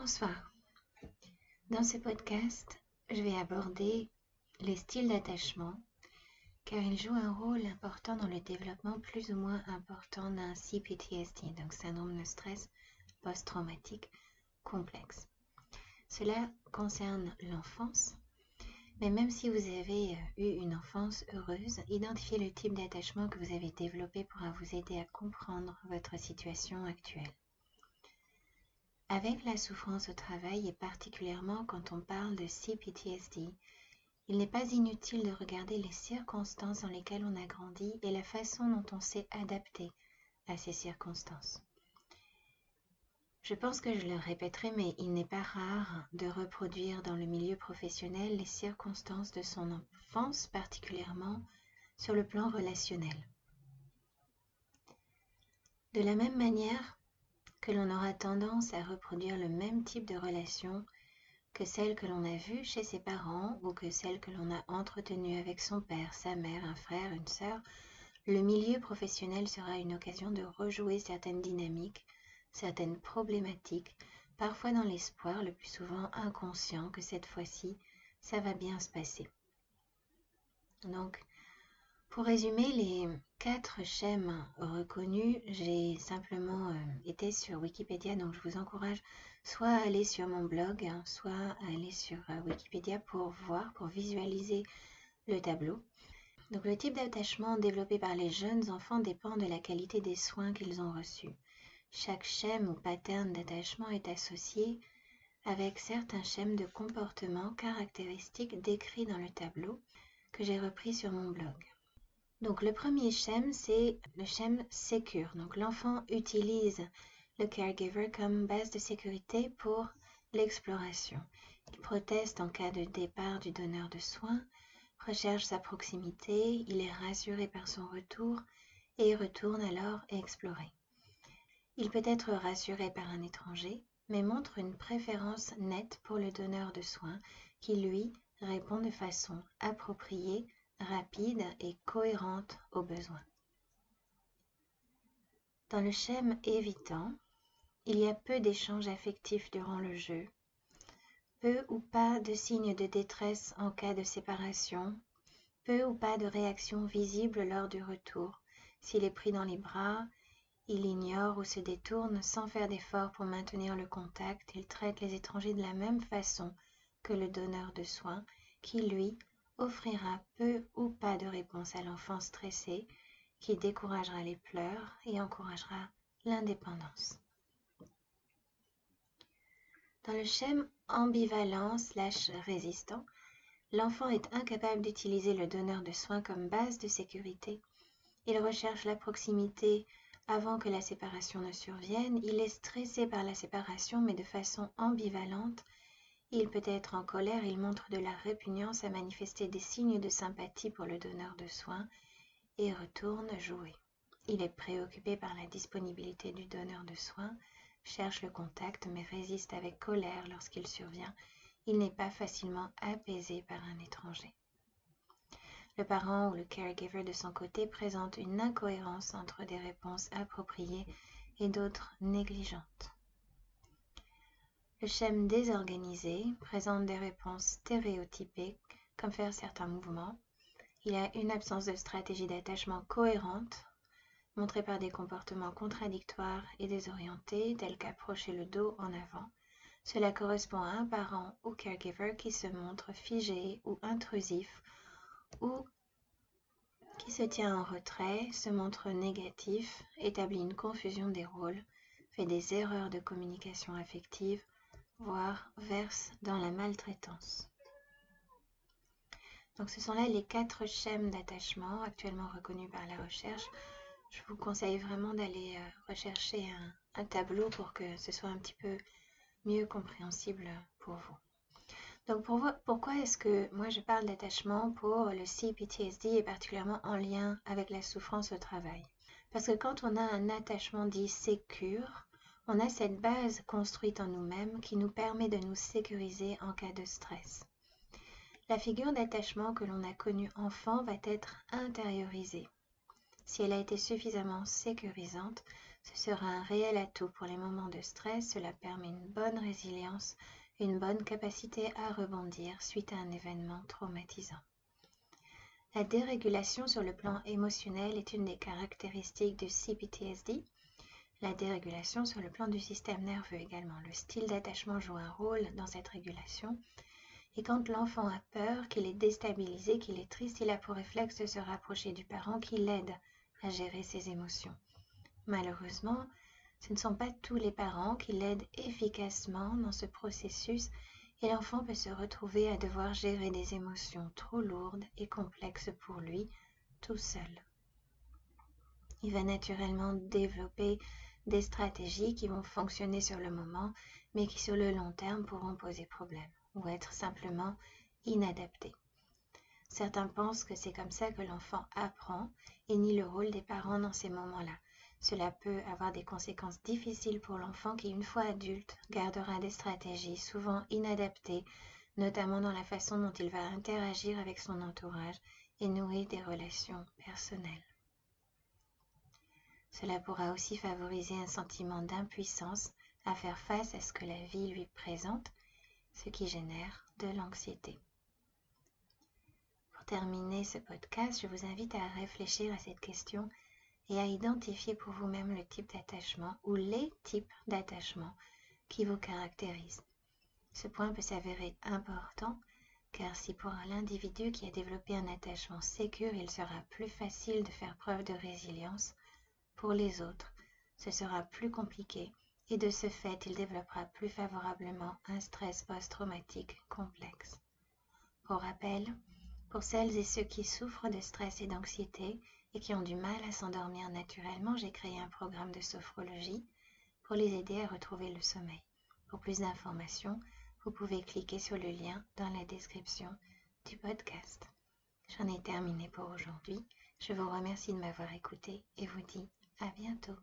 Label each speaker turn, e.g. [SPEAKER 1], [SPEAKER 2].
[SPEAKER 1] Bonsoir. Dans ce podcast, je vais aborder les styles d'attachement car ils jouent un rôle important dans le développement plus ou moins important d'un CPTSD, donc syndrome de stress post-traumatique complexe. Cela concerne l'enfance, mais même si vous avez euh, eu une enfance heureuse, identifiez le type d'attachement que vous avez développé pourra vous aider à comprendre votre situation actuelle. Avec la souffrance au travail et particulièrement quand on parle de CPTSD, il n'est pas inutile de regarder les circonstances dans lesquelles on a grandi et la façon dont on s'est adapté à ces circonstances. Je pense que je le répéterai, mais il n'est pas rare de reproduire dans le milieu professionnel les circonstances de son enfance, particulièrement sur le plan relationnel. De la même manière, que l'on aura tendance à reproduire le même type de relation que celle que l'on a vue chez ses parents ou que celle que l'on a entretenue avec son père, sa mère, un frère, une sœur, le milieu professionnel sera une occasion de rejouer certaines dynamiques, certaines problématiques, parfois dans l'espoir, le plus souvent inconscient, que cette fois-ci, ça va bien se passer. Donc, pour résumer les quatre schèmes reconnus, j'ai simplement euh, été sur Wikipédia, donc je vous encourage soit à aller sur mon blog, hein, soit à aller sur euh, Wikipédia pour voir, pour visualiser le tableau. Donc le type d'attachement développé par les jeunes enfants dépend de la qualité des soins qu'ils ont reçus. Chaque schème ou pattern d'attachement est associé avec certains schèmes de comportement caractéristiques décrits dans le tableau que j'ai repris sur mon blog. Donc le premier schème, c'est le schème Secure. Donc l'enfant utilise le caregiver comme base de sécurité pour l'exploration. Il proteste en cas de départ du donneur de soins, recherche sa proximité, il est rassuré par son retour et retourne alors explorer. Il peut être rassuré par un étranger, mais montre une préférence nette pour le donneur de soins qui, lui, répond de façon appropriée rapide et cohérente aux besoins. Dans le schème évitant, il y a peu d'échanges affectifs durant le jeu, peu ou pas de signes de détresse en cas de séparation, peu ou pas de réaction visible lors du retour. S'il est pris dans les bras, il ignore ou se détourne sans faire d'effort pour maintenir le contact. Il traite les étrangers de la même façon que le donneur de soins, qui lui offrira peu ou pas de réponse à l'enfant stressé qui découragera les pleurs et encouragera l'indépendance. Dans le schème ambivalent slash résistant, l'enfant est incapable d'utiliser le donneur de soins comme base de sécurité. Il recherche la proximité avant que la séparation ne survienne. Il est stressé par la séparation mais de façon ambivalente il peut être en colère, il montre de la répugnance à manifester des signes de sympathie pour le donneur de soins et retourne jouer. Il est préoccupé par la disponibilité du donneur de soins, cherche le contact mais résiste avec colère lorsqu'il survient. Il n'est pas facilement apaisé par un étranger. Le parent ou le caregiver de son côté présente une incohérence entre des réponses appropriées et d'autres négligentes. Le schème désorganisé présente des réponses stéréotypées, comme faire certains mouvements. Il a une absence de stratégie d'attachement cohérente, montrée par des comportements contradictoires et désorientés, tels qu'approcher le dos en avant. Cela correspond à un parent ou caregiver qui se montre figé ou intrusif ou qui se tient en retrait, se montre négatif, établit une confusion des rôles, fait des erreurs de communication affective voire verse dans la maltraitance. Donc ce sont là les quatre schèmes d'attachement actuellement reconnus par la recherche. Je vous conseille vraiment d'aller euh, rechercher un, tableau pour que ce soit un petit peu mieux compréhensible pour vous. Donc pourquoi est-ce que moi je parle d'attachement pour le CPTSD et particulièrement en lien avec la souffrance au travail? Parce que quand on a un attachement dit sécure, on a cette base construite en nous-mêmes qui nous permet de nous sécuriser en cas de stress. La figure d'attachement que l'on a connue enfant va être intériorisée. Si elle a été suffisamment sécurisante, Ce sera un réel atout pour les moments de stress. Cela permet une bonne résilience, une bonne capacité à rebondir suite à un événement traumatisant. La dérégulation sur le plan émotionnel est une des caractéristiques du CPTSD. La dérégulation sur le plan du système nerveux également. Le style d'attachement joue un rôle dans cette régulation. Et quand l'enfant a peur, qu'il est déstabilisé, qu'il est triste, il a pour réflexe de se rapprocher du parent qui l'aide à gérer ses émotions. Malheureusement, ce ne sont pas tous les parents qui l'aident efficacement dans ce processus et l'enfant peut se retrouver à devoir gérer des émotions trop lourdes et complexes pour lui tout seul. Il va naturellement développer des stratégies qui vont fonctionner sur le moment, mais qui sur le long terme pourront poser problème ou être simplement inadaptées. Certains pensent que c'est comme ça que l'enfant apprend et nie le rôle des parents dans ces moments-là. Cela peut avoir des conséquences difficiles pour l'enfant qui, une fois adulte, gardera des stratégies souvent inadaptées, notamment dans la façon dont il va interagir avec son entourage et nouer des relations personnelles. Cela pourra aussi favoriser un sentiment d'impuissance à faire face à ce que la vie lui présente, ce qui génère de l'anxiété. Pour terminer ce podcast, je vous invite à réfléchir à cette question et à identifier pour vous-même le type d'attachement ou les types d'attachement qui vous caractérisent. Ce point peut s'avérer important car si pour l'individu qui a développé un attachement sécure, il sera plus facile de faire preuve de résilience, pour les autres, ce sera plus compliqué et de ce fait, il développera plus favorablement un stress post-traumatique complexe. Pour rappel, pour celles et ceux qui souffrent de stress et d'anxiété, et qui ont du mal à s'endormir naturellement, j'ai créé un programme de sophrologie pour les aider à retrouver le sommeil. Pour plus d'informations, vous pouvez cliquer sur le lien dans la description du podcast. J'en ai terminé pour aujourd'hui. Je vous remercie de m'avoir écouté et vous dis à bientôt.